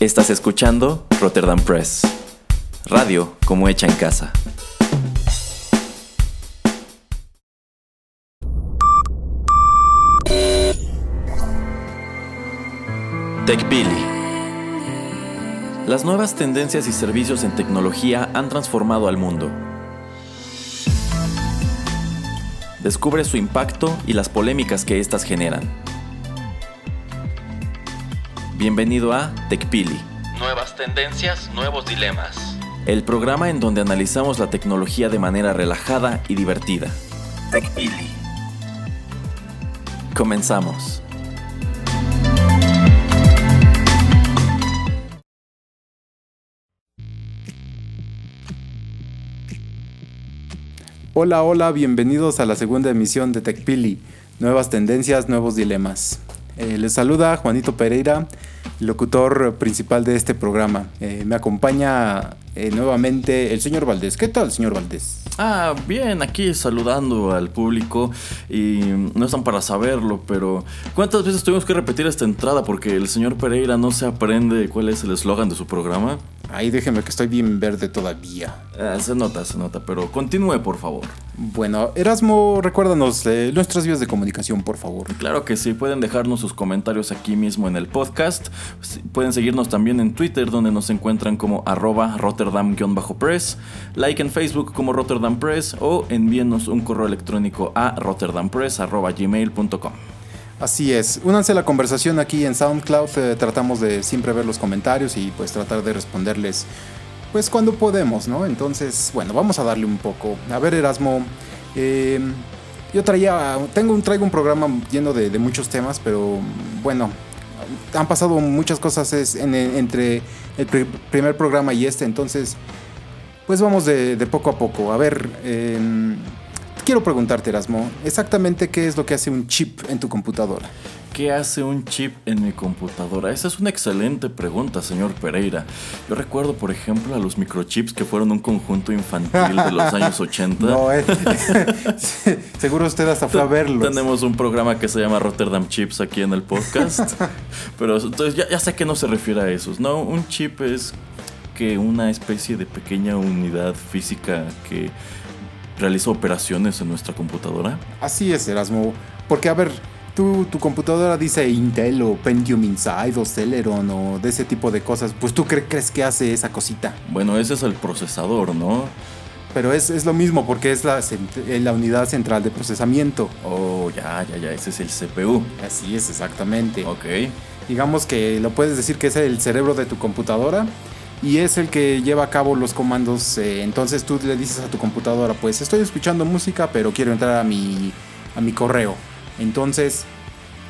Estás escuchando Rotterdam Press. Radio como hecha en casa. TechBilly. Las nuevas tendencias y servicios en tecnología han transformado al mundo. Descubre su impacto y las polémicas que éstas generan. Bienvenido a TechPili. Nuevas tendencias, nuevos dilemas. El programa en donde analizamos la tecnología de manera relajada y divertida. TechPili. Comenzamos. Hola, hola, bienvenidos a la segunda emisión de TechPili. Nuevas tendencias, nuevos dilemas. Eh, les saluda Juanito Pereira, locutor principal de este programa. Eh, me acompaña eh, nuevamente el señor Valdés. ¿Qué tal, señor Valdés? Ah, bien, aquí saludando al público y no están para saberlo, pero ¿cuántas veces tuvimos que repetir esta entrada porque el señor Pereira no se aprende cuál es el eslogan de su programa? Ahí déjeme que estoy bien verde todavía. Ah, se nota, se nota, pero continúe, por favor. Bueno, Erasmo, recuérdanos eh, nuestras vías de comunicación, por favor. Claro que sí, pueden dejarnos sus comentarios aquí mismo en el podcast. Pueden seguirnos también en Twitter, donde nos encuentran como arroba Rotterdam-press, like en Facebook como Rotterdam Press o envíenos un correo electrónico a rotterdampress.gmail.com. Así es, únanse a la conversación aquí en SoundCloud, eh, tratamos de siempre ver los comentarios y pues tratar de responderles pues cuando podemos, ¿no? Entonces, bueno, vamos a darle un poco. A ver, Erasmo, em, yo traía, tengo un, traigo un programa lleno de, muchos temas, pero bueno, han pasado muchas cosas entre el primer programa y este, entonces, pues vamos de, poco a poco. A ver, eh, quiero preguntarte, Erasmo, exactamente qué es lo que hace un chip en tu computadora. ¿Qué hace un chip en mi computadora? Esa es una excelente pregunta, señor Pereira. Yo recuerdo, por ejemplo, a los microchips que fueron un conjunto infantil de los años 80. No, eh. seguro usted hasta fue a verlos. Tenemos un programa que se llama Rotterdam Chips aquí en el podcast. Pero entonces ya, ya sé que no se refiere a esos. No, un chip es que una especie de pequeña unidad física que realiza operaciones en nuestra computadora? Así es, Erasmo. Porque, a ver, tú, tu computadora dice Intel o Pentium Inside o Celeron o de ese tipo de cosas. Pues tú crees que hace esa cosita. Bueno, ese es el procesador, ¿no? Pero es, es lo mismo porque es la, la, unidad central de procesamiento. Oh, ya, ya, ya, ese es el CPU. Así es, exactamente. Ok. Digamos que lo puedes decir que es el cerebro de tu computadora y es el que lleva a cabo los comandos. Eh, entonces tú le dices a tu computadora, pues estoy escuchando música, pero quiero entrar a mi, a mi correo. Entonces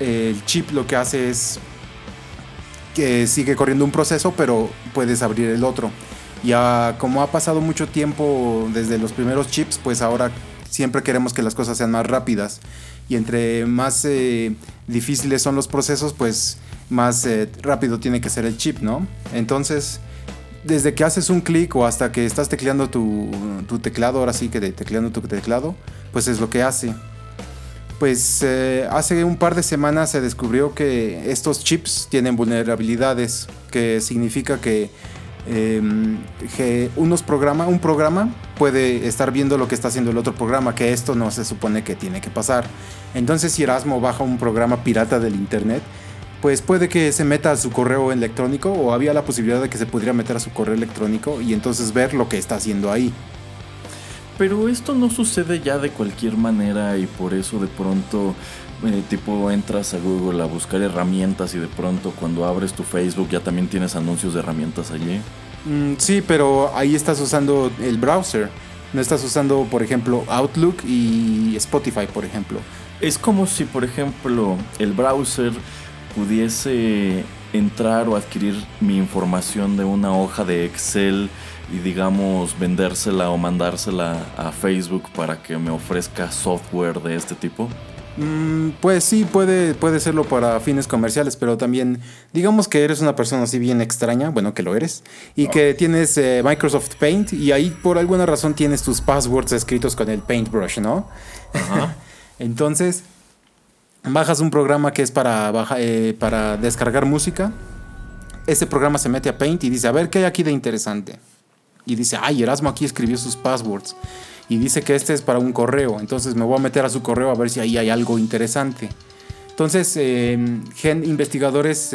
el chip lo que hace es que sigue corriendo un proceso, pero puedes abrir el otro. Ya como ha pasado mucho tiempo desde los primeros chips, pues ahora siempre queremos que las cosas sean más rápidas. Y entre más eh, difíciles son los procesos, pues más eh, rápido tiene que ser el chip, ¿no? Entonces desde que haces un clic o hasta que estás tecleando tu, teclado, ahora sí que de tecleando tu teclado, pues es lo que hace. Pues eh, hace un par de semanas se descubrió que estos chips tienen vulnerabilidades, que significa que, em, unos programa, un programa puede estar viendo lo que está haciendo el otro programa, que esto no se supone que tiene que pasar. Entonces si Erasmo baja un programa pirata del internet, pues puede que se meta a su correo electrónico o había la posibilidad de que se pudiera meter a su correo electrónico y entonces ver lo que está haciendo ahí. Pero esto no sucede ya de cualquier manera y por eso de pronto eh, tipo entras a Google a buscar herramientas y de pronto cuando abres tu Facebook ya también tienes anuncios de herramientas allí. Mm, sí, pero ahí estás usando el browser. No estás usando, por ejemplo, Outlook y Spotify, por ejemplo. Es como si, por ejemplo, el browser pudiese entrar o adquirir mi información de una hoja de Excel y digamos vendérsela o mandársela a Facebook para que me ofrezca software de este tipo? Mm, pues sí, puede, puede serlo para fines comerciales, pero también digamos que eres una persona así bien extraña, bueno que lo eres, y que tienes eh, Microsoft Paint y ahí por alguna razón tienes tus passwords escritos con el Paintbrush, ¿no? Entonces, bajas un programa que es para, eh, para descargar música. ese programa se mete a Paint y dice, a ver, ¿qué hay aquí de interesante? Y dice, ay, Erasmo aquí escribió sus passwords. Y dice que este es para un correo. Entonces me voy a meter a su correo a ver si ahí hay algo interesante. Entonces, eh, investigadores,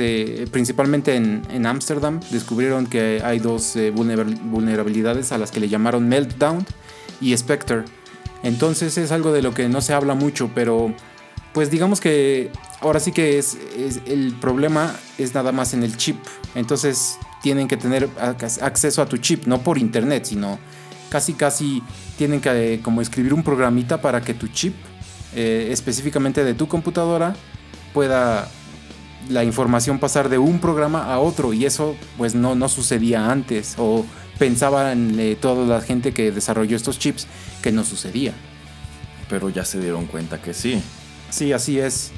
principalmente en Ámsterdam, descubrieron que hay dos eh, vulnerabilidades a las que le llamaron Meltdown y Spectre. Entonces es algo de lo que no se habla mucho, pero pues digamos que ahora sí que es, el problema es nada más en el chip. Entonces tienen que tener acceso a tu chip, no por internet, sino casi casi tienen que como escribir un programita para que tu chip, eh, específicamente de tu computadora, pueda la información pasar de un programa a otro y eso pues no, no sucedía antes o pensaban eh, toda la gente que desarrolló estos chips que no sucedía. Pero ya se dieron cuenta que sí. Sí, así es.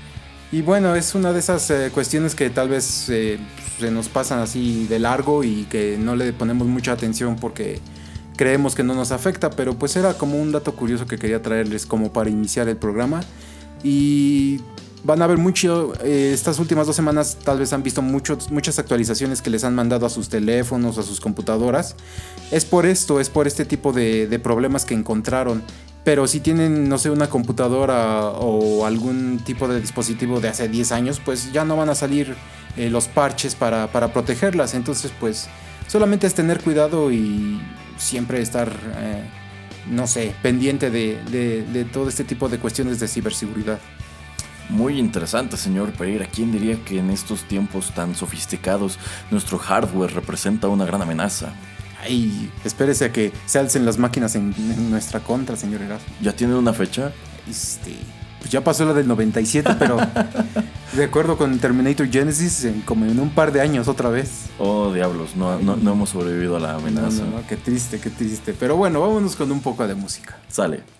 Y bueno, es una de esas eh, cuestiones que tal vez eh, se nos pasan así de largo y que no le ponemos mucha atención porque creemos que no nos afecta, pero pues era como un dato curioso que quería traerles como para iniciar el programa. Y van a ver mucho, eh, estas últimas dos semanas tal vez han visto muchas actualizaciones que les han mandado a sus teléfonos, a sus computadoras. Es por esto, es por este tipo de problemas que encontraron pero si tienen, no sé, una computadora o algún tipo de dispositivo de hace 10 años, pues ya no van a salir eh, los parches para, protegerlas. Entonces, pues solamente es tener cuidado y siempre estar, eh, no sé, pendiente de, todo este tipo de cuestiones de ciberseguridad. Muy interesante, señor Pereira. ¿Quién diría que en estos tiempos tan sofisticados nuestro hardware representa una gran amenaza? Ay, espérese a que se alcen las máquinas en, nuestra contra, señor Erasmo. ¿Ya tiene una fecha? Este, pues ya pasó la del 97, pero de acuerdo con Terminator Genesis, como en un par de años otra vez. Oh, diablos, no, no, no hemos sobrevivido a la amenaza. No, no, qué triste, qué triste. Pero bueno, vámonos con un poco de música. Sale.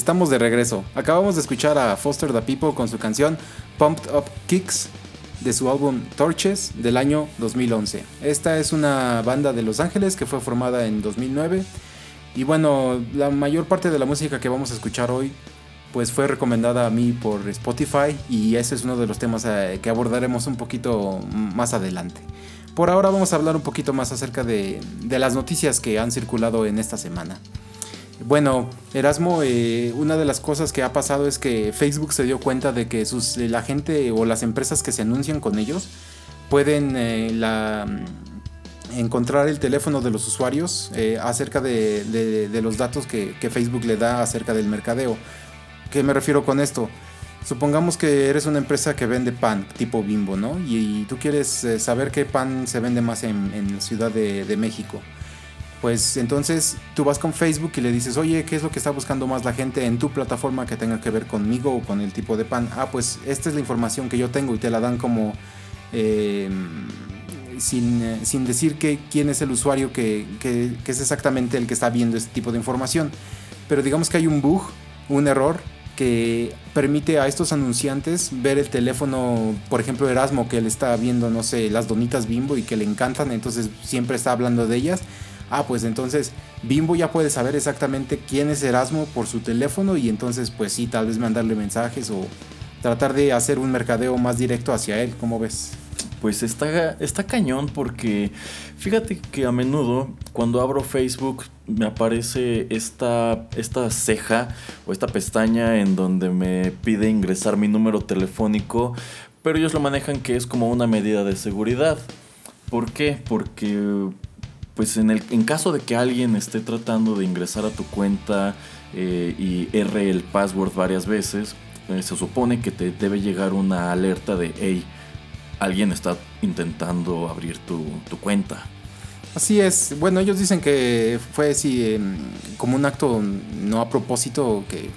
Estamos de regreso. Acabamos de escuchar a Foster the People con su canción Pumped Up Kicks de su álbum Torches del año 2011. Esta es una banda de Los Ángeles que fue formada en 2009 y bueno, la mayor parte de la música que vamos a escuchar hoy pues fue recomendada a mí por Spotify y ese es uno de los temas eh, que abordaremos un poquito más adelante. Por ahora vamos a hablar un poquito más acerca de, de las noticias que han circulado en esta semana. Bueno, Erasmo, eh, una de las cosas que ha pasado es que Facebook se dio cuenta de que sus, la gente o las empresas que se anuncian con ellos pueden eh, la, encontrar el teléfono de los usuarios eh, acerca de, los datos que, Facebook le da acerca del mercadeo. ¿Qué me refiero con esto? Supongamos que eres una empresa que vende pan tipo bimbo, ¿no? Y, tú quieres saber qué pan se vende más en, la Ciudad de México pues entonces tú vas con Facebook y le dices, oye, ¿qué es lo que está buscando más la gente en tu plataforma que tenga que ver conmigo o con el tipo de pan? Ah, pues esta es la información que yo tengo y te la dan como em, sin, sin, decir que, quién es el usuario que, que, es exactamente el que está viendo este tipo de información. Pero digamos que hay un bug, un error que permite a estos anunciantes ver el teléfono, por ejemplo Erasmo, que él está viendo, no sé, las donitas bimbo y que le encantan, entonces siempre está hablando de ellas ah, pues entonces Bimbo ya puede saber exactamente quién es Erasmo por su teléfono y entonces pues sí, tal vez mandarle mensajes o tratar de hacer un mercadeo más directo hacia él, ¿cómo ves? Pues está, está cañón porque fíjate que a menudo cuando abro Facebook me aparece esta, esta ceja o esta pestaña en donde me pide ingresar mi número telefónico, pero ellos lo manejan que es como una medida de seguridad. ¿Por qué? Porque pues en, el, en caso de que alguien esté tratando de ingresar a tu cuenta eh, y erre el password varias veces, eh, se supone que te debe llegar una alerta de, hey, alguien está intentando abrir tu, cuenta. Así es. Bueno, ellos dicen que fue así em, como un acto no a propósito que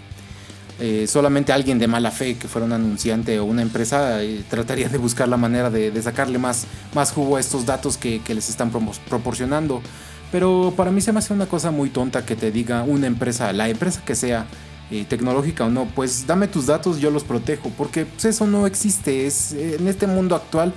eh, solamente alguien de mala fe que fuera un anunciante o una empresa eh, trataría de buscar la manera de, sacarle más, más jugo a estos datos que, les están proporcionando. Pero para mí se me hace una cosa muy tonta que te diga una empresa, la empresa que sea, eh, tecnológica o no, pues dame tus datos, yo los protejo, porque pues, eso no existe. Es, en este mundo actual,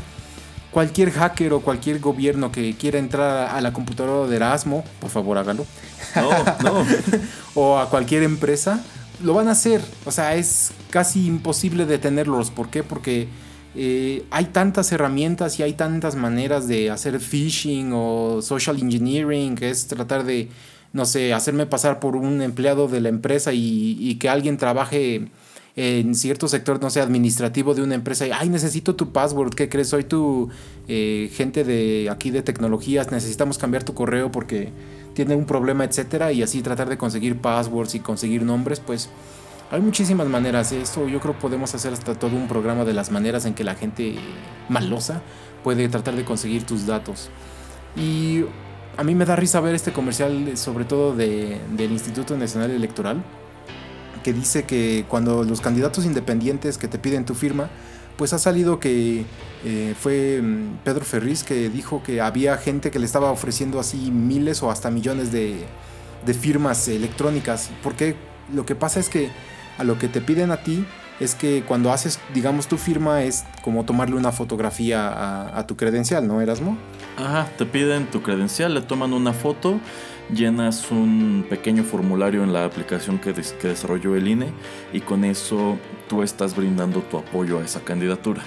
cualquier hacker o cualquier gobierno que quiera entrar a la computadora de Erasmo, por favor hágalo. No, no. o a cualquier empresa, lo van a hacer. O sea, es casi imposible detenerlos. ¿Por qué? Porque eh, hay tantas herramientas y hay tantas maneras de hacer phishing o social engineering, que es tratar de, no sé, hacerme pasar por un empleado de la empresa y, que alguien trabaje en cierto sector, no sé, administrativo de una empresa y, ay, necesito tu password, ¿qué crees? Soy tu eh, gente de aquí de tecnologías, necesitamos cambiar tu correo porque tiene un problema, etcétera, y así tratar de conseguir passwords y conseguir nombres, pues hay muchísimas maneras. Esto yo creo podemos hacer hasta todo un programa de las maneras en que la gente malosa puede tratar de conseguir tus datos. Y a mí me da risa ver este comercial, sobre todo de, del Instituto Nacional Electoral, que dice que cuando los candidatos independientes que te piden tu firma, pues ha salido que eh, fue mm, Pedro Ferriz que dijo que había gente que le estaba ofreciendo así miles o hasta millones de, firmas electrónicas. Porque lo que pasa es que a lo que te piden a ti es que cuando haces, digamos, tu firma es como tomarle una fotografía a, a tu credencial, ¿no, Erasmo? Ajá, te piden tu credencial, le toman una foto llenas un pequeño formulario en la aplicación que, que, desarrolló el INE y con eso tú estás brindando tu apoyo a esa candidatura.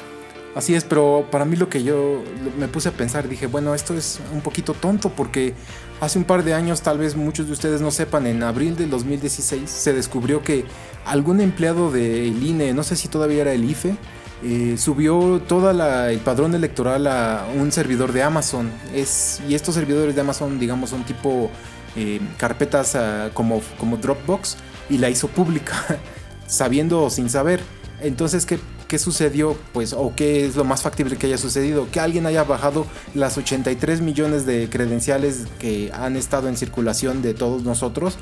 Así es, pero para mí lo que yo me puse a pensar, dije, bueno, esto es un poquito tonto porque hace un par de años, tal vez muchos de ustedes no sepan, en abril del 2016 se descubrió que algún empleado del INE, no sé si todavía era el IFE, eh, subió todo el padrón electoral a un servidor de Amazon. Y estos servidores de Amazon, digamos, son tipo eh, carpetas ah, como, como Dropbox y la hizo pública, sabiendo o sin saber. Entonces, ¿qué, ¿qué sucedió? Pues, o qué es lo más factible que haya sucedido? Que alguien haya bajado las 83 millones de credenciales que han estado en circulación de todos nosotros.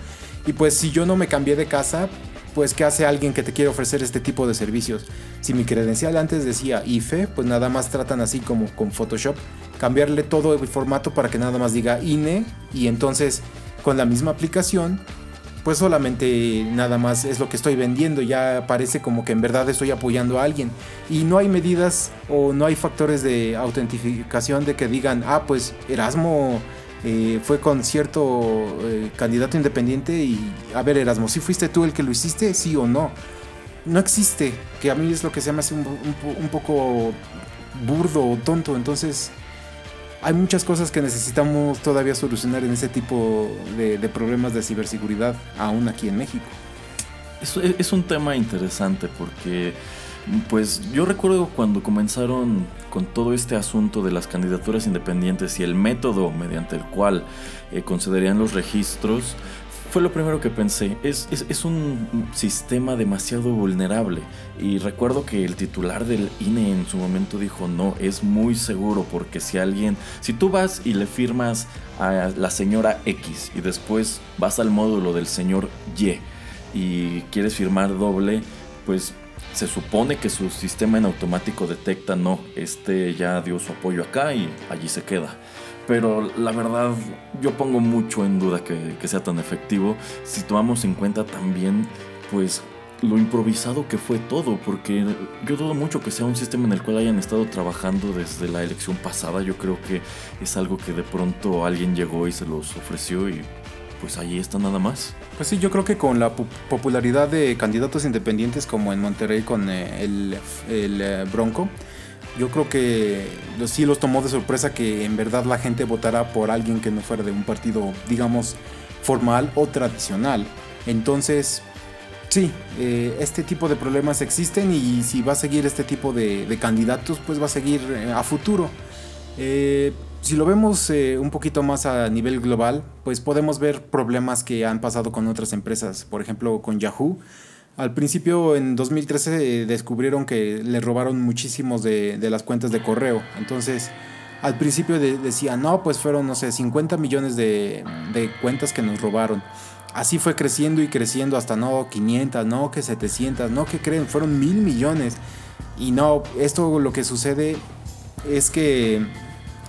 Y pues, si yo no me cambié de casa, pues ¿qué hace alguien que te quiere ofrecer este tipo de servicios? Si mi credencial antes decía IFE, pues nada más tratan así como con Photoshop, cambiarle todo el formato para que nada más diga INE y entonces con la misma aplicación pues solamente nada más es lo que estoy vendiendo, ya parece como que en verdad estoy apoyando a alguien. Y no hay medidas o no hay factores de autentificación de que digan, ah, pues Erasmo eh, fue con cierto eh, candidato independiente y, a ver Erasmo, ¿sí fuiste tú el que lo hiciste? Sí o no. No existe, que a mí es lo que se me hace un, un poco burdo o tonto, entonces hay muchas cosas que necesitamos todavía solucionar en ese tipo de, problemas de ciberseguridad, aún aquí en México. Es, es, un tema interesante porque, pues yo recuerdo cuando comenzaron con todo este asunto de las candidaturas independientes y el método mediante el cual eh, concederían los registros, fue lo primero que pensé. Es, es, un sistema demasiado vulnerable. Y recuerdo que el titular del INE en su momento dijo, no, es muy seguro porque si alguien, si tú vas y le firmas a la señora X y después vas al módulo del señor Y y quieres firmar doble, pues se supone que su sistema en automático detecta, no, este ya dio su apoyo acá y allí se queda pero la verdad yo pongo mucho en duda que, sea tan efectivo si tomamos en cuenta también pues lo improvisado que fue todo, porque yo dudo mucho que sea un sistema en el cual hayan estado trabajando desde la elección pasada. Yo creo que es algo que de pronto alguien llegó y se los ofreció y pues ahí está nada más. Pues sí, yo creo que con la popularidad de candidatos independientes como en Monterrey con eh, el, eh, Bronco, yo creo que sí los tomó de sorpresa que en verdad la gente votara por alguien que no fuera de un partido, digamos, formal o tradicional. Entonces, sí, eh, este tipo de problemas existen y si va a seguir este tipo de, candidatos, pues va a seguir a futuro. Eh, si lo vemos un poquito más a nivel global, pues podemos ver problemas que han pasado con otras empresas, por ejemplo con Yahoo al principio, en 2013, descubrieron que le robaron muchísimos de, las cuentas de correo. Entonces, al principio decían, no, pues fueron, no sé, 50 millones de, cuentas que nos robaron. Así fue creciendo y creciendo hasta, no, 500, no, que 700, no, que creen, fueron mil millones. Y no, esto lo que sucede es que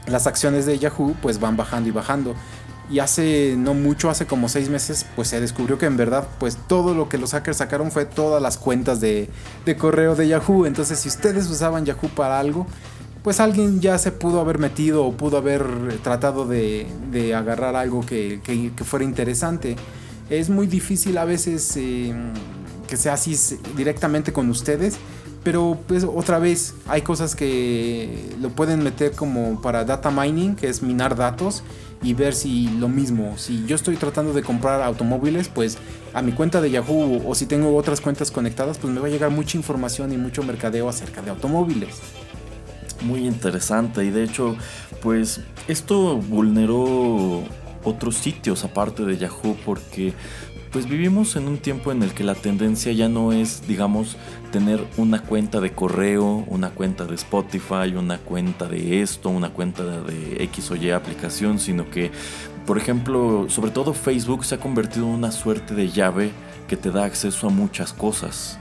las acciones de Yahoo pues van bajando y bajando y hace no mucho, hace como seis meses, pues se descubrió que en verdad, pues todo lo que los hackers sacaron fue todas las cuentas de, correo de Yahoo. Entonces, si ustedes usaban Yahoo para algo, pues alguien ya se pudo haber metido o pudo haber tratado de, agarrar algo que, fuera interesante. Es muy difícil a veces eh, que sea así directamente con ustedes. Pero pues otra vez hay cosas que lo pueden meter como para data mining, que es minar datos y ver si lo mismo, si yo estoy tratando de comprar automóviles, pues a mi cuenta de Yahoo o si tengo otras cuentas conectadas, pues me va a llegar mucha información y mucho mercadeo acerca de automóviles. Muy interesante y de hecho, pues esto vulneró otros sitios aparte de Yahoo porque pues vivimos en un tiempo en el que la tendencia ya no es, digamos, tener una cuenta de correo, una cuenta de Spotify, una cuenta de esto, una cuenta de X o Y aplicación, sino que, por ejemplo, sobre todo Facebook se ha convertido en una suerte de llave que te da acceso a muchas cosas.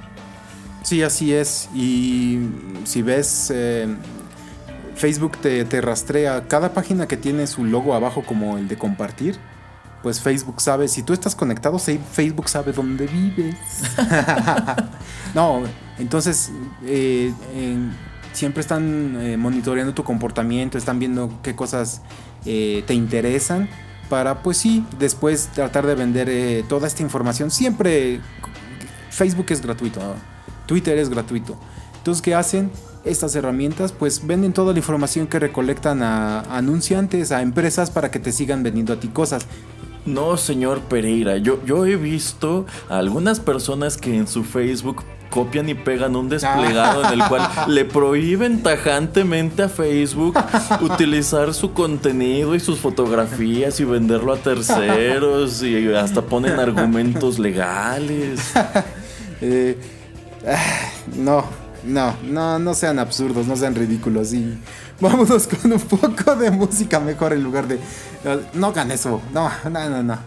Sí, así es. Y si ves, eh, Facebook te, te rastrea cada página que tiene su logo abajo como el de compartir pues Facebook sabe, si tú estás conectado, Facebook sabe dónde vives. no, entonces eh, siempre están eh, monitoreando tu comportamiento, están viendo qué cosas eh, te interesan para, pues sí, después tratar de vender toda esta información. Siempre Facebook es gratuito, Twitter es gratuito. Entonces, ¿qué hacen? Estas herramientas pues venden toda la información que recolectan a anunciantes, a empresas para que te sigan vendiendo a ti cosas. No, señor Pereira, yo, yo he visto a algunas personas que en su Facebook copian y pegan un desplegado en el cual le prohíben tajantemente a Facebook utilizar su contenido y sus fotografías y venderlo a terceros y hasta ponen argumentos legales. Eh, ah, no, no, no, no sean absurdos, no sean ridículos y vámonos con un poco de música mejor en lugar de... No hagan eso, no, no, no, no.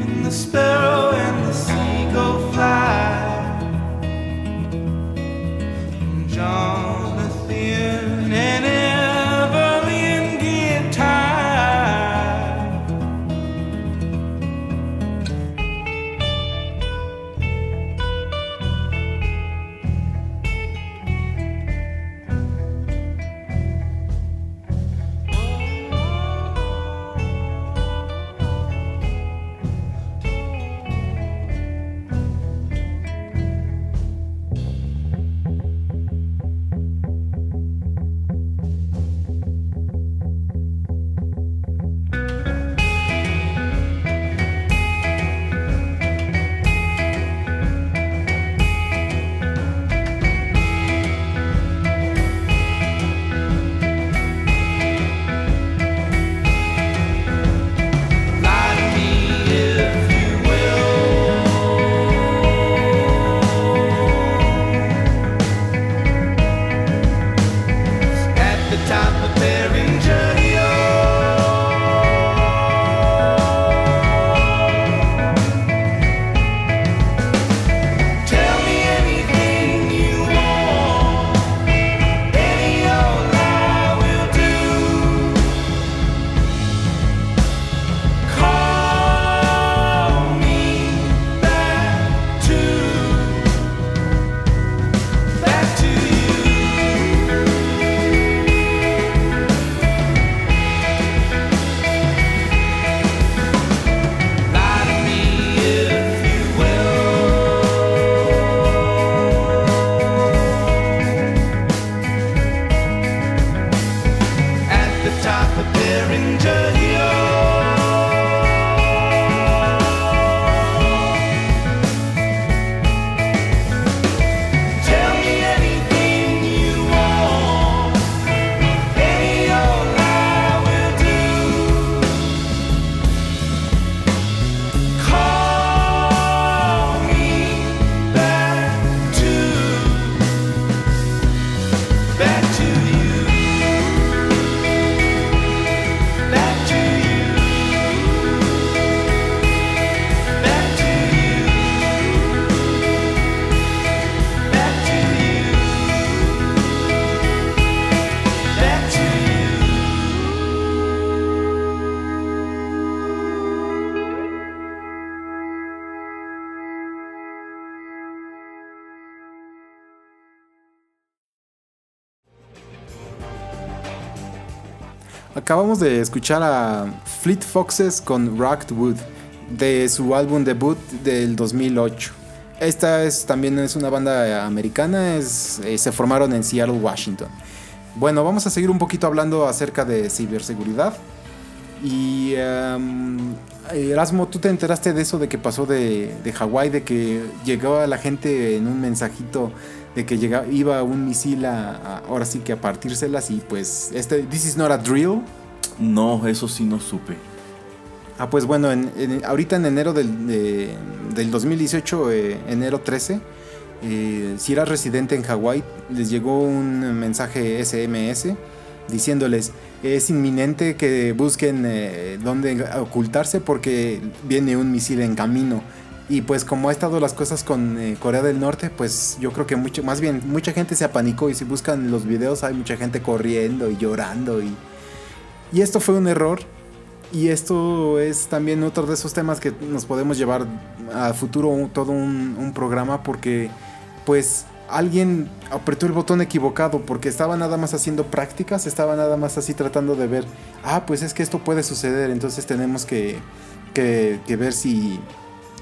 in the sparrow. Acabamos de escuchar a Fleet Foxes con Rocked Wood de su álbum debut del 2008. Esta es también es una banda americana, es, eh, se formaron en Seattle, Washington. Bueno, vamos a seguir un poquito hablando acerca de ciberseguridad. Y em, Erasmo, ¿tú te enteraste de eso de que pasó de, de Hawái, de que llegó a la gente en un mensajito de que llega, iba un misil a, ahora sí que a partírselas y pues este This is not a drill. No, eso sí no supe. Ah, pues bueno, en, ahorita en enero del, del 2018, eh, enero 13, eh, si eras residente en Hawái, les llegó un mensaje SMS diciéndoles es inminente que busquen eh, dónde ocultarse porque viene un misil en camino. Y pues como ha estado las cosas con eh, Corea del Norte, pues yo creo que mucho, más bien mucha gente se apanicó y si buscan los videos hay mucha gente corriendo y llorando y, y esto fue un error. Y esto es también otro de esos temas que nos podemos llevar a futuro todo un, programa porque pues alguien apretó el botón equivocado porque estaba nada más haciendo prácticas, estaba nada más así tratando de ver, ah, pues es que esto puede suceder, entonces tenemos que, que ver si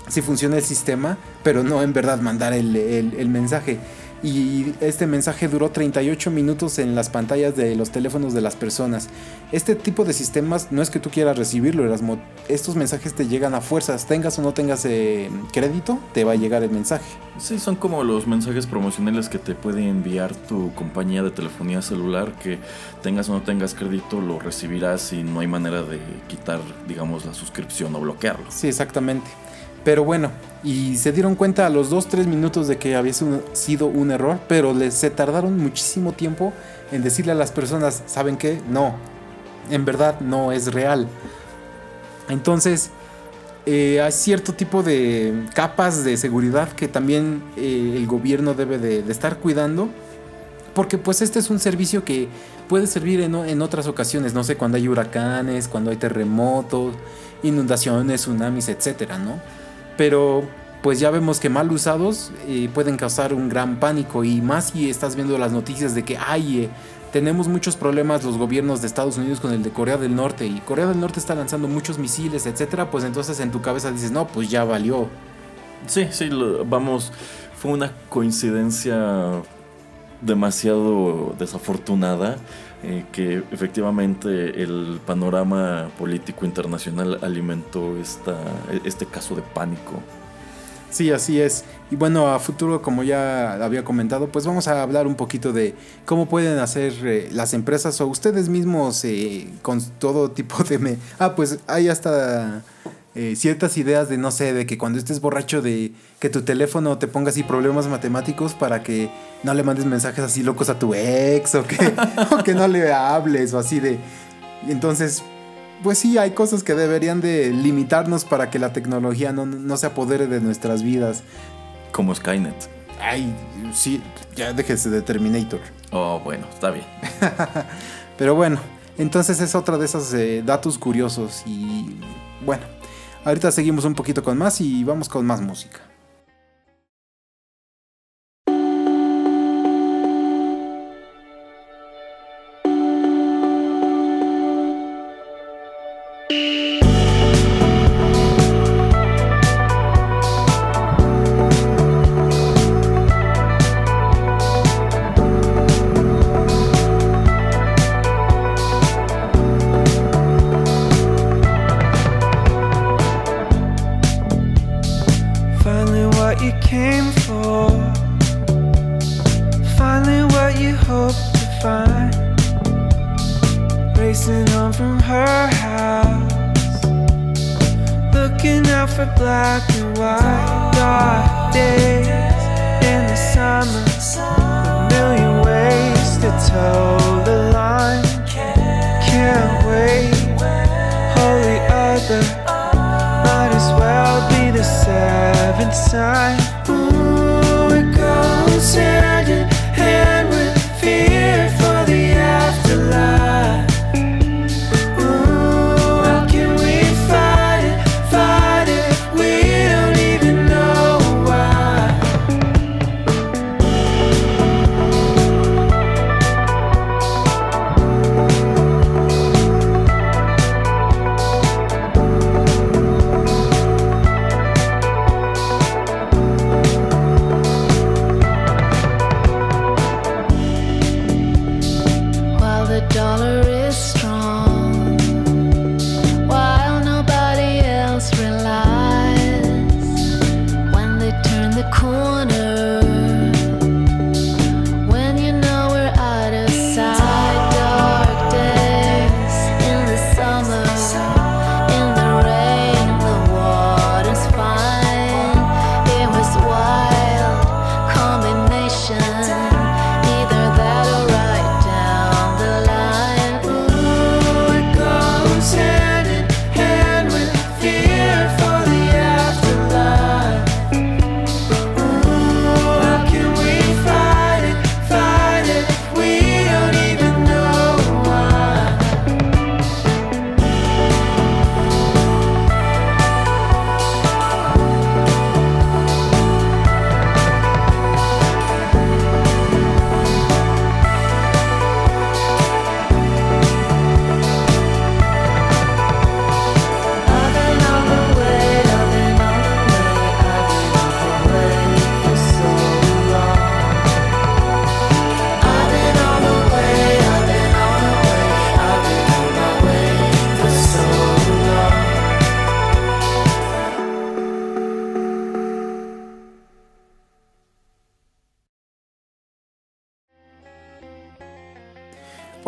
si funciona el sistema, pero no en verdad mandar el, mensaje. Y este mensaje duró 38 minutos en las pantallas de los teléfonos de las personas. Este tipo de sistemas no es que tú quieras recibirlo, Erasmo. Estos mensajes te llegan a fuerzas. Tengas o no tengas eh, crédito, te va a llegar el mensaje. Sí, son como los mensajes promocionales que te puede enviar tu compañía de telefonía celular. Que tengas o no tengas crédito, lo recibirás y no hay manera de quitar, digamos, la suscripción o bloquearlo. Sí, exactamente. Pero bueno, y se dieron cuenta a los 2-3 minutos de que había sido un error, pero les, se tardaron muchísimo tiempo en decirle a las personas, ¿saben qué? No, en verdad no es real. Entonces, eh, hay cierto tipo de capas de seguridad que también eh, el gobierno debe de, estar cuidando. Porque pues este es un servicio que puede servir en, en, otras ocasiones, no sé, cuando hay huracanes, cuando hay terremotos, inundaciones, tsunamis, etcétera, ¿no? Pero pues ya vemos que mal usados eh, pueden causar un gran pánico y más si estás viendo las noticias de que hay tenemos muchos problemas los gobiernos de Estados Unidos con el de Corea del Norte y Corea del Norte está lanzando muchos misiles, etcétera, pues entonces en tu cabeza dices, no, pues ya valió. Sí, sí, vamos, fue una coincidencia demasiado desafortunada eh, que efectivamente el panorama político internacional alimentó esta, este caso de pánico. Sí, así es. Y bueno, a futuro, como ya había comentado, pues vamos a hablar un poquito de cómo pueden hacer eh, las empresas o ustedes mismos eh, con todo tipo de... Me ah, pues hay hasta eh, ciertas ideas de, no sé, de que cuando estés borracho de que tu teléfono te ponga así problemas matemáticos para que no le mandes mensajes así locos a tu ex o que, o que no le hables o así de... Entonces, pues sí, hay cosas que deberían de limitarnos para que la tecnología no, se apodere de nuestras vidas. Como Skynet. Ay, sí, ya déjese de Terminator. Oh, bueno, está bien. Pero bueno, entonces es otra de esos eh, datos curiosos y bueno, ahorita seguimos un poquito con más y vamos con más música.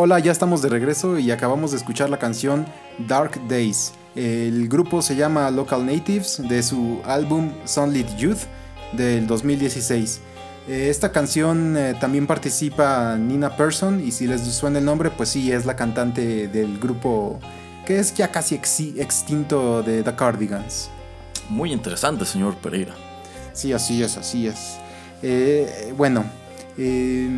Hola, ya estamos de regreso y acabamos de escuchar la canción Dark Days. El grupo se llama Local Natives de su álbum Sunlit Youth del 2016. Eh, esta canción eh, también participa Nina Persson y si les suena el nombre, pues sí, es la cantante del grupo que es ya casi extinto de The Cardigans. Muy interesante, señor Pereira. Sí, así es, así es. Eh, bueno, eh,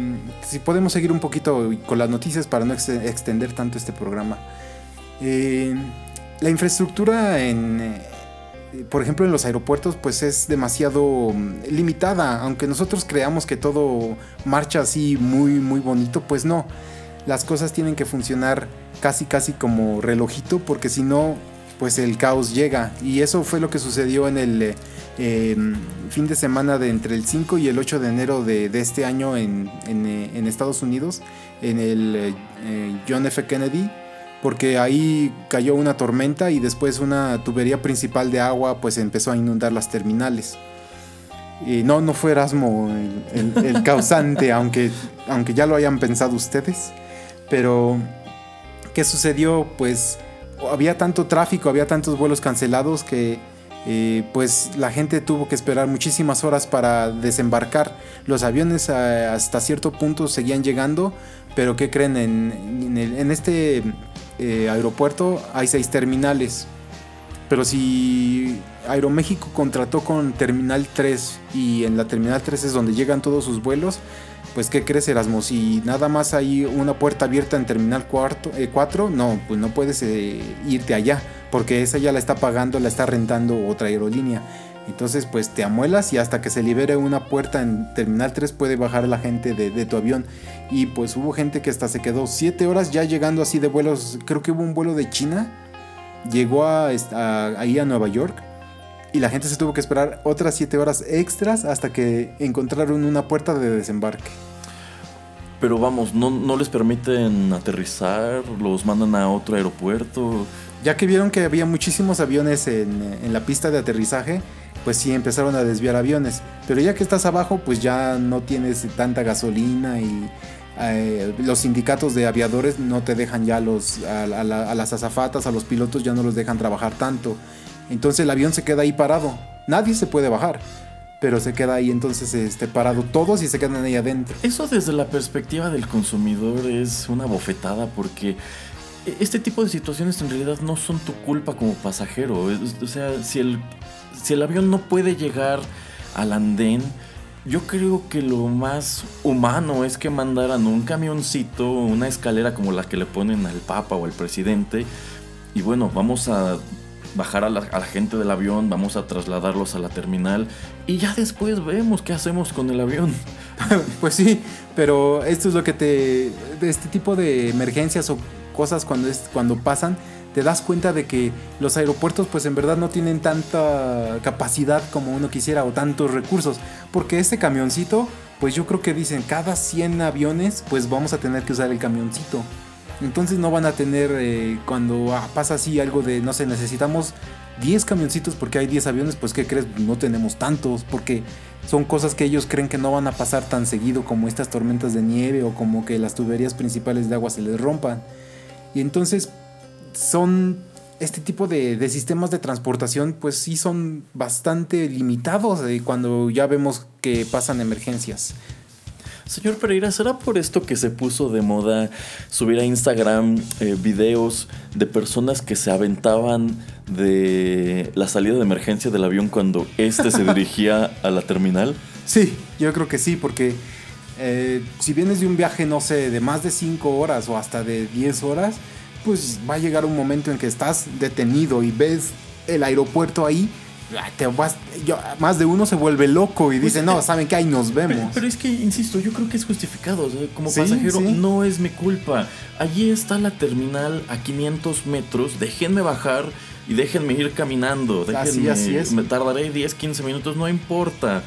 si podemos seguir un poquito con las noticias para no extender tanto este programa. Eh, la infraestructura en, por ejemplo, en los aeropuertos, pues es demasiado mm, limitada. Aunque nosotros creamos que todo marcha así muy, muy bonito, pues no. Las cosas tienen que funcionar casi, casi como relojito, porque si no, pues el caos llega. Y eso fue lo que sucedió en el Em, fin de semana de entre el 5 y el 8 de enero de, este año en, en, Estados Unidos, en el eh, eh, John F. Kennedy, porque ahí cayó una tormenta y después una tubería principal de agua pues empezó a inundar las terminales. Y no, no fue Erasmo el, el causante, aunque, aunque ya lo hayan pensado ustedes. Pero, ¿qué sucedió? Pues había tanto tráfico, había tantos vuelos cancelados que pues la gente tuvo que esperar muchísimas horas para desembarcar. Los aviones eh, hasta cierto punto seguían llegando, pero ¿qué creen? En, este eh, aeropuerto hay seis terminales. Pero si Aeroméxico contrató con Terminal 3 y en la Terminal 3 es donde llegan todos sus vuelos, pues ¿qué crees Erasmo? Si nada más hay una puerta abierta en Terminal 4, eh, no, pues no puedes irte allá porque esa ya la está pagando, la está rentando otra aerolínea. Entonces, pues te amuelas y hasta que se libere una puerta en Terminal 3 puede bajar la gente de, tu avión. Y pues hubo gente que hasta se quedó 7 horas ya llegando así de vuelos. Creo que hubo un vuelo de China. Llegó ahí a Nueva York. Y la gente se tuvo que esperar otras 7 horas extras hasta que encontraron una puerta de desembarque. Pero vamos, no, no les permiten aterrizar, los mandan a otro aeropuerto ya que vieron que había muchísimos aviones en, la pista de aterrizaje, pues sí empezaron a desviar aviones. Pero ya que estás abajo, pues ya no tienes tanta gasolina y eh, los sindicatos de aviadores no te dejan ya los, a, las azafatas, a los pilotos ya no los dejan trabajar tanto. Entonces el avión se queda ahí parado. Nadie se puede bajar. Pero se queda ahí entonces este, parado todos y se quedan ahí adentro. Eso desde la perspectiva del consumidor es una bofetada porque este tipo de situaciones en realidad no son tu culpa como pasajero. O sea, si el, si el avión no puede llegar al andén, yo creo que lo más humano es que mandaran un camioncito, una escalera como la que le ponen al Papa o al presidente. Y bueno, vamos a bajar a la, gente del avión, vamos a trasladarlos a la terminal y ya después vemos qué hacemos con el avión. pues sí, pero esto es lo que te... Este tipo de emergencias o cosas cuando, es, cuando pasan, te das cuenta de que los aeropuertos pues en verdad no tienen tanta capacidad como uno quisiera o tantos recursos. Porque este camioncito, pues yo creo que dicen, cada 100 aviones pues vamos a tener que usar el camioncito. Entonces no van a tener eh, cuando ah, pasa así algo de, no sé, necesitamos 10 camioncitos porque hay 10 aviones, pues ¿qué crees? No tenemos tantos porque son cosas que ellos creen que no van a pasar tan seguido como estas tormentas de nieve o como que las tuberías principales de agua se les rompan. Y entonces son este tipo de, sistemas de transportación pues sí son bastante limitados cuando ya vemos que pasan emergencias. Señor Pereira, ¿será por esto que se puso de moda subir a Instagram eh, videos de personas que se aventaban de la salida de emergencia del avión cuando éste se dirigía a la terminal? Sí, yo creo que sí, porque eh, si vienes de un viaje, no sé, de más de 5 horas o hasta de 10 horas, pues va a llegar un momento en que estás detenido y ves el aeropuerto ahí. Te vas, más de uno se vuelve loco y pues, dice, no, eh, saben que ahí nos vemos. Pero, es que, insisto, yo creo que es justificado. como pasajero, no es mi culpa. Allí está la terminal a 500 metros. Déjenme bajar y déjenme ir caminando. Déjenme, así, así es. Me tardaré 10, 15 minutos, no importa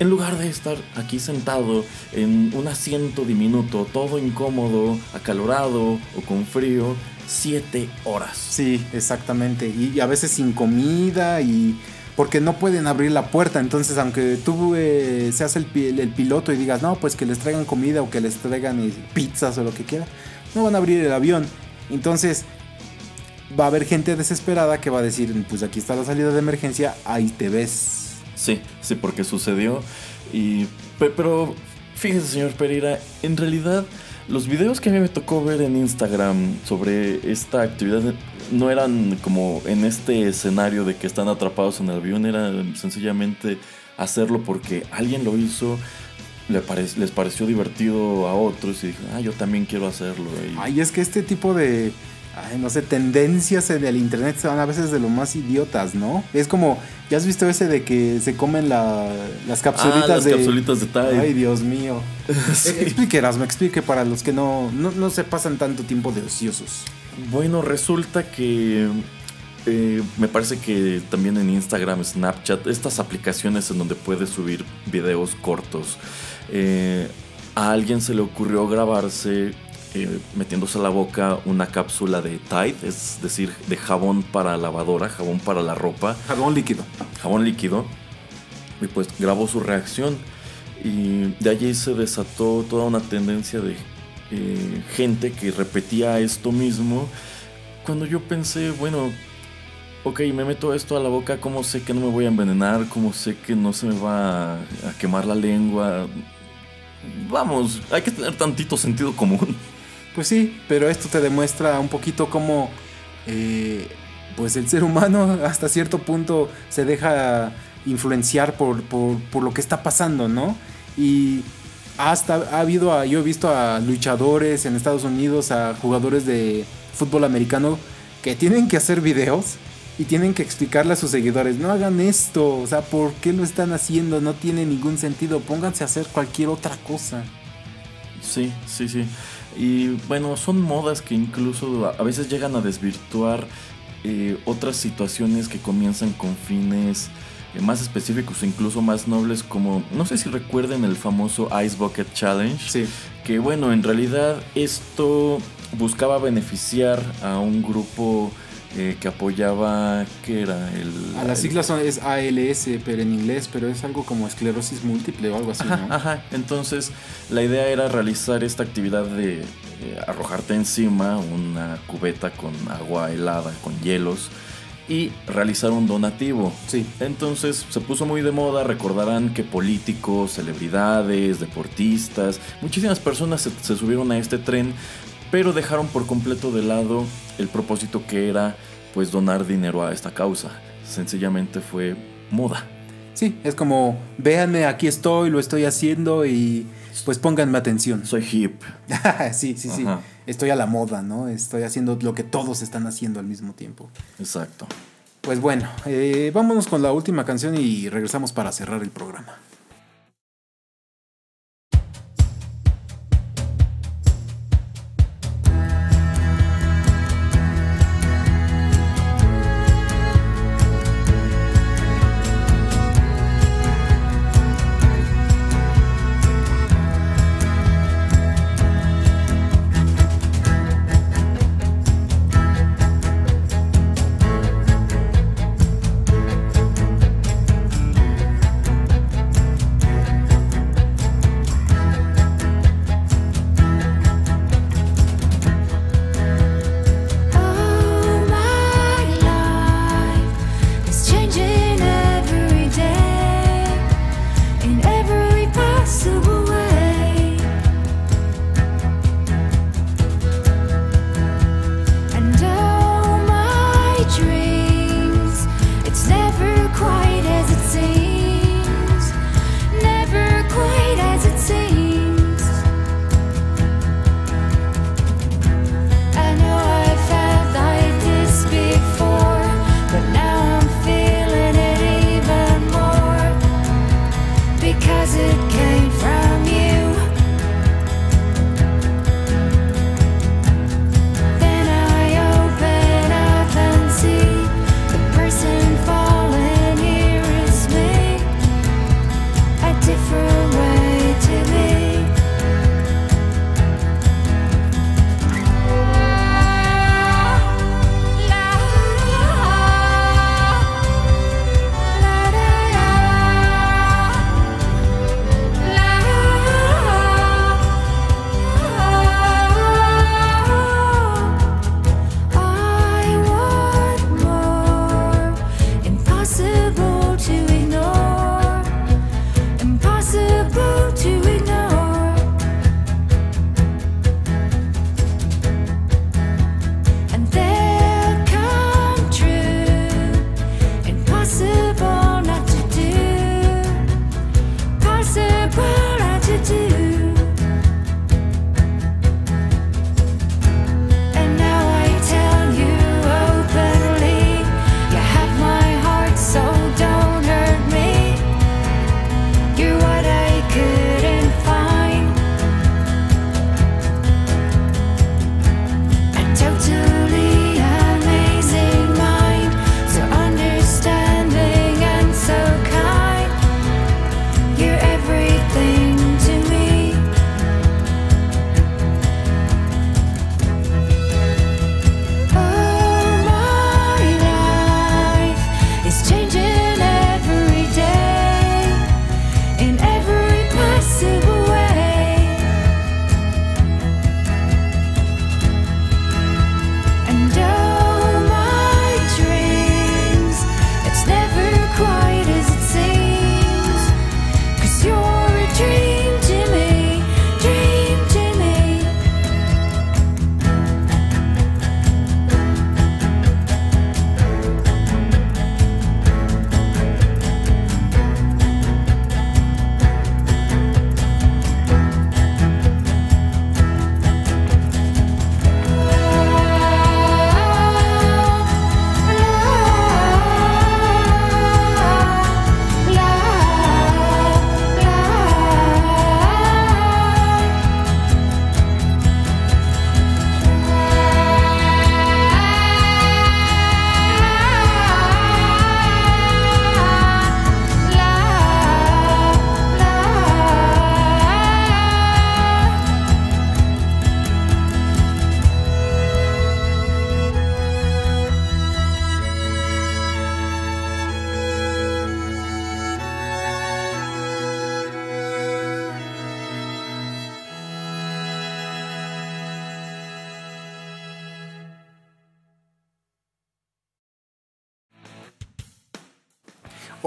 en lugar de estar aquí sentado en un asiento diminuto, todo incómodo, acalorado o con frío, siete horas. Sí, exactamente. Y, a veces sin comida y porque no pueden abrir la puerta. Entonces, aunque tú eh, seas el, el, piloto y digas, no, pues que les traigan comida o que les traigan eh, pizzas o lo que quieran, no van a abrir el avión. Entonces, va a haber gente desesperada que va a decir, pues aquí está la salida de emergencia, ahí te ves. Sí, sí, porque sucedió. Y, pero fíjese, señor Pereira, en realidad los videos que a mí me tocó ver en Instagram sobre esta actividad no eran como en este escenario de que están atrapados en el avión, era sencillamente hacerlo porque alguien lo hizo, les pareció divertido a otros y dijeron, ah, yo también quiero hacerlo. Ay, es que este tipo de, no sé, tendencias en el internet son a veces de lo más idiotas, ¿no? Es como, ¿ya has visto ese de que se comen las capsulitas ah, las de... capsulitas de Tide. Ay, Dios mío. sí. me explique para los que no, no, se pasan tanto tiempo de ociosos. Bueno, resulta que eh, me parece que también en Instagram, Snapchat, estas aplicaciones en donde puedes subir videos cortos, eh, a alguien se le ocurrió grabarse eh, metiéndose a la boca una cápsula de Tide, es decir, de jabón para lavadora, jabón para la ropa. Jabón líquido. Jabón líquido. Y pues grabó su reacción. Y de allí se desató toda una tendencia de eh, gente que repetía esto mismo. Cuando yo pensé, bueno, ok, me meto esto a la boca, ¿cómo sé que no me voy a envenenar? ¿Cómo sé que no se me va a quemar la lengua? Vamos, hay que tener tantito sentido común. Pues sí, pero esto te demuestra un poquito cómo eh, pues el ser humano hasta cierto punto se deja influenciar por, lo que está pasando, ¿no? Y hasta ha habido, a, yo he visto a luchadores en Estados Unidos, a jugadores de fútbol americano que tienen que hacer videos y tienen que explicarle a sus seguidores, no hagan esto, o sea, ¿por qué lo están haciendo? No tiene ningún sentido, pónganse a hacer cualquier otra cosa. Sí, sí, sí. Y bueno, son modas que incluso a veces llegan a desvirtuar eh, otras situaciones que comienzan con fines eh, más específicos, incluso más nobles, como no sé si recuerden el famoso Ice Bucket Challenge. Sí. Que bueno, en realidad esto buscaba beneficiar a un grupo eh, que apoyaba, ¿qué era? El, a las siglas son, es ALS, pero en inglés, pero es algo como esclerosis múltiple o algo así, ajá, Ajá, entonces la idea era realizar esta actividad de eh, arrojarte encima una cubeta con agua helada, con hielos, y realizar un donativo. Sí. Entonces se puso muy de moda, recordarán que políticos, celebridades, deportistas, muchísimas personas se subieron a este tren pero dejaron por completo de lado el propósito que era pues donar dinero a esta causa. Sencillamente fue moda. Sí, es como, véanme, aquí estoy, lo estoy haciendo y pues pónganme atención. Soy hip. sí, sí, sí. Estoy a la moda, ¿no? Estoy haciendo lo que todos están haciendo al mismo tiempo. Exacto. Pues bueno, eh, vámonos con la última canción y regresamos para cerrar el programa.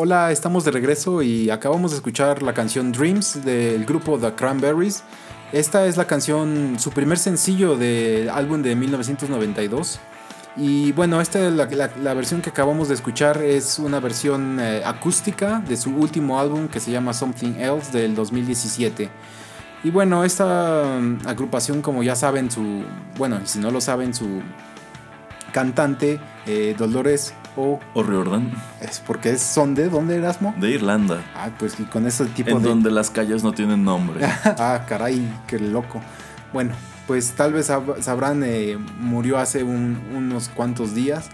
Hola, estamos de regreso y acabamos de escuchar la canción Dreams del grupo The Cranberries. Esta es la canción, su primer sencillo del álbum de 1992. Y bueno, esta la, la, versión que acabamos de escuchar es una versión eh, acústica de su último álbum que se llama Something Else del 2017. Y bueno, esta mm, agrupación, como ya saben, su. Bueno, si no lo saben, su cantante, eh, Dolores o, Riordan. Es porque son de dónde Erasmo? De Irlanda. Ah, pues y con ese tipo de. En donde las calles no tienen nombre. ah, caray, qué loco. Bueno, pues tal vez sabrán, eh, murió hace unos cuantos días.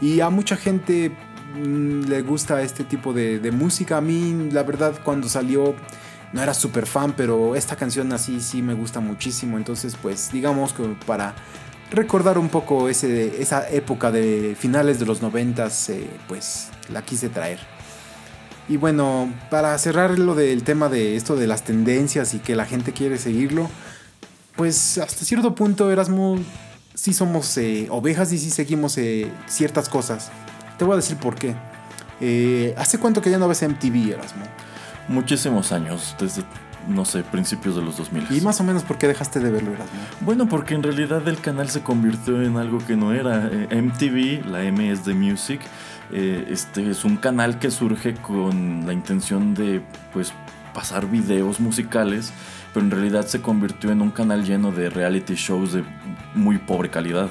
Y a mucha gente mm, le gusta este tipo de, de, música. A mí, la verdad, cuando salió, no era súper fan, pero esta canción así sí me gusta muchísimo. Entonces, pues digamos que para recordar un poco ese, esa época de finales de los noventas, eh, pues la quise traer. Y bueno, para cerrar lo del tema de esto de las tendencias y que la gente quiere seguirlo, pues hasta cierto punto Erasmo sí somos eh, ovejas y sí seguimos eh, ciertas cosas. Te voy a decir por qué. ¿Hace cuánto que ya no ves MTV, Erasmo? Muchísimos años, desde no sé, principios de los 2000. ¿Y más o menos por qué dejaste de verlo, Erasmo? Bueno, porque en realidad el canal se convirtió en algo que no era. Eh, MTV, la M es de Music, eh, este es un canal que surge con la intención de, pues, pasar videos musicales, pero en realidad se convirtió en un canal lleno de reality shows de muy pobre calidad.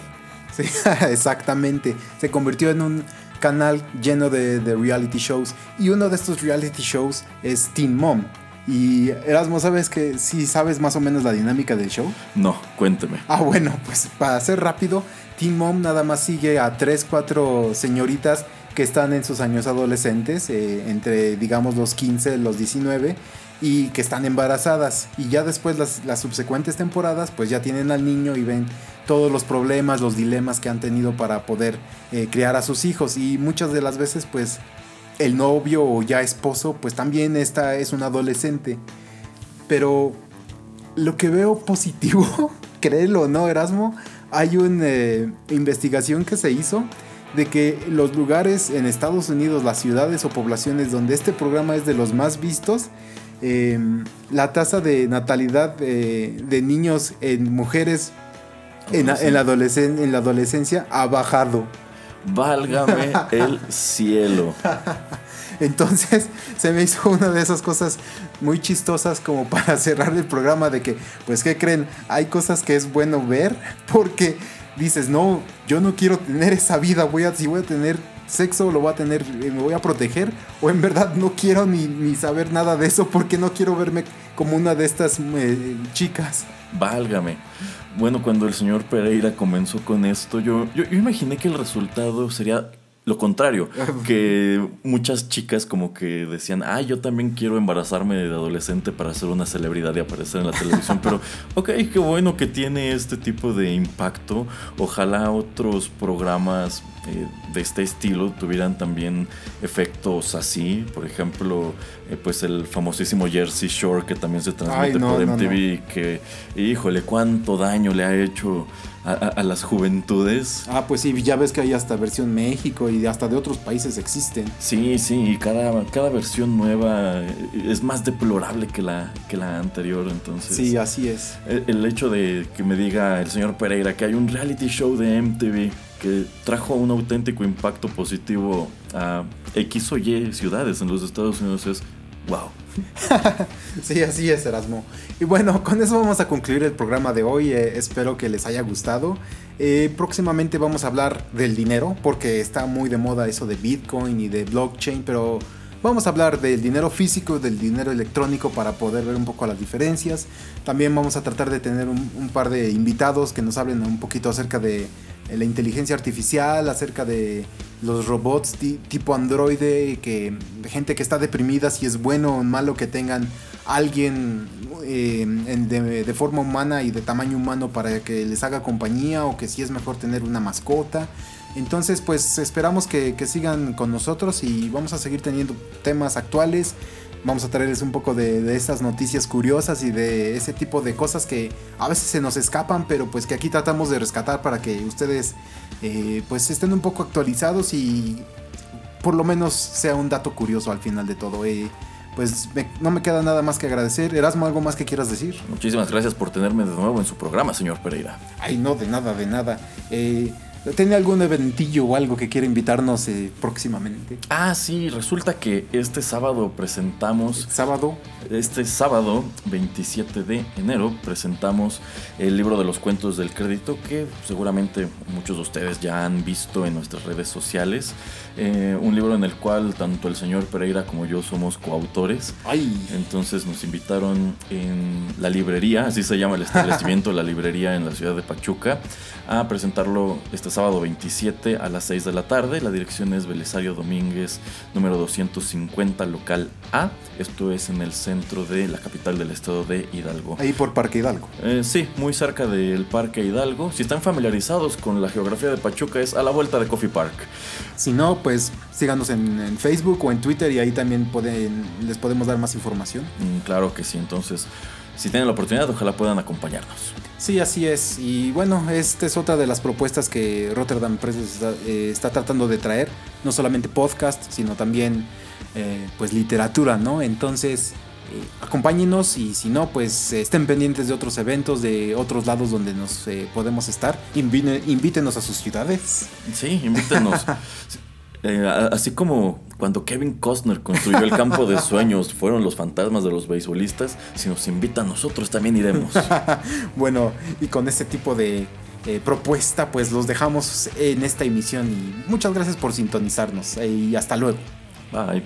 Sí, exactamente. Se convirtió en un canal lleno de, de reality shows. Y uno de estos reality shows es Teen Mom y Erasmo, ¿sabes que si sabes más o menos la dinámica del show? No, cuénteme. Ah, bueno, pues para ser rápido, Team Mom nada más sigue a 3, 4 señoritas que están en sus años adolescentes, eh, entre digamos los 15, los 19, y que están embarazadas. Y ya después las, las subsecuentes temporadas, pues ya tienen al niño y ven todos los problemas, los dilemas que han tenido para poder eh, criar a sus hijos. Y muchas de las veces, pues el novio o ya esposo, pues también esta es un adolescente. Pero lo que veo positivo, créelo o no, Erasmo, hay una eh, investigación que se hizo de que los lugares en Estados Unidos, las ciudades o poblaciones donde este programa es de los más vistos, em, la tasa de natalidad de niños en mujeres en, en, la en la adolescencia ha bajado. Válgame el cielo. Entonces se me hizo una de esas cosas muy chistosas como para cerrar el programa de que, pues, ¿qué creen? Hay cosas que es bueno ver porque dices, no, yo no quiero tener esa vida, voy a, si voy a tener sexo, lo voy a tener, eh, me voy a proteger, o en verdad no quiero ni, saber nada de eso porque no quiero verme como una de estas eh, chicas. Válgame. Bueno, cuando el señor Pereira comenzó con esto, yo, yo, imaginé que el resultado sería lo contrario, que muchas chicas como que decían, ah, yo también quiero embarazarme de adolescente para ser una celebridad y aparecer en la televisión, pero ok, qué bueno que tiene este tipo de impacto. Ojalá otros programas eh, de este estilo tuvieran también efectos así. Por ejemplo, eh, pues el famosísimo Jersey Shore que también se transmite por MTV. Que, híjole, cuánto daño le ha hecho a, las juventudes. Ah, pues sí, ya ves que hay hasta versión México y hasta de otros países existen. Sí, sí, y cada, cada versión nueva es más deplorable que la, que la anterior. Entonces, sí, así es. El, el hecho de que me diga el señor Pereira que hay un reality show de MTV que trajo un auténtico impacto positivo a X o Y ciudades en los Estados Unidos es wow. sí, así es, Erasmo. Y bueno, con eso vamos a concluir el programa de hoy. Eh, espero que les haya gustado. Eh, próximamente vamos a hablar del dinero, porque está muy de moda eso de Bitcoin y de blockchain, pero vamos a hablar del dinero físico, del dinero electrónico para poder ver un poco las diferencias. También vamos a tratar de tener un par de invitados que nos hablen un poquito acerca de eh, la inteligencia artificial, acerca de los robots tipo androide, que gente que está deprimida, si es bueno o malo que tengan alguien eh, de, forma humana y de tamaño humano para que les haga compañía o que si es mejor tener una mascota. Entonces pues esperamos que, que sigan con nosotros y vamos a seguir teniendo temas actuales vamos a traerles un poco de, de, estas noticias curiosas y de ese tipo de cosas que a veces se nos escapan, pero pues que aquí tratamos de rescatar para que ustedes eh, pues estén un poco actualizados y por lo menos sea un dato curioso al final de todo. Eh, pues no me queda nada más que agradecer. Erasmo, ¿algo más que quieras decir? Muchísimas gracias por tenerme de nuevo en su programa, señor Pereira. Ay, no, de nada, de nada. Eh, ¿Tiene algún eventillo o algo que quiera invitarnos eh, próximamente? Ah, sí, resulta que este sábado presentamos... ¿Sábado? Este sábado, 27 de enero, presentamos el libro de los cuentos del crédito que seguramente muchos de ustedes ya han visto en nuestras redes sociales. Eh, un libro en el cual tanto el señor Pereira como yo somos coautores. ¡Ay! Entonces nos invitaron en la librería, así se llama el establecimiento, la librería en la ciudad de Pachuca, a presentarlo este sábado 27 a las 6 de la tarde. La dirección es Belisario Domínguez, número 250, local A. Esto es en el centro de la capital del estado de Hidalgo. Ahí por Parque Hidalgo. Eh, sí, muy cerca del Parque Hidalgo. Si están familiarizados con la geografía de Pachuca, es a la vuelta de Coffee Park. Si no, pues síganos en, Facebook o en Twitter y ahí también pueden, les podemos dar más información. Mm, claro que sí, entonces si tienen la oportunidad, ojalá puedan acompañarnos. Sí, así es. Y bueno, esta es otra de las propuestas que Rotterdam Press está, eh, tratando de traer. No solamente podcast, sino también eh, pues literatura, ¿no? Entonces, eh, acompáñenos y si no, pues estén pendientes de otros eventos, de otros lados donde nos podemos estar. invítenos a sus ciudades. Sí, invítenos. así como cuando Kevin Costner construyó el campo de sueños, fueron los fantasmas de los beisbolistas. Si nos invitan, nosotros también iremos. bueno, y con este tipo de eh, propuesta, pues los dejamos en esta emisión. Y muchas gracias por sintonizarnos. y hasta luego. Bye.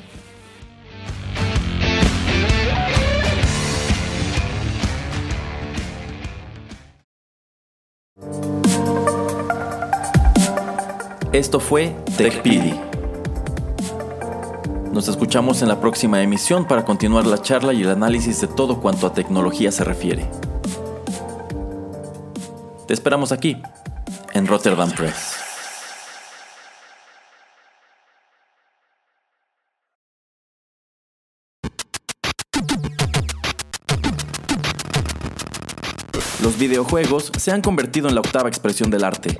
Esto fue TechPidi nos escuchamos en la próxima emisión para continuar la charla y el análisis de todo cuanto a tecnología se refiere. Te esperamos aquí, en Rotterdam Press. Los videojuegos se han convertido en la octava expresión del arte.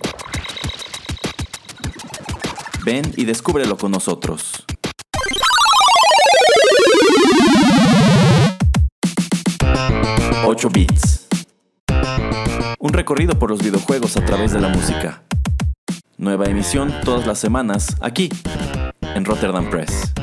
Ven y descúbrelo con nosotros. 8 bits. Un recorrido por los videojuegos a través de la música. Nueva emisión todas las semanas aquí en Rotterdam Press.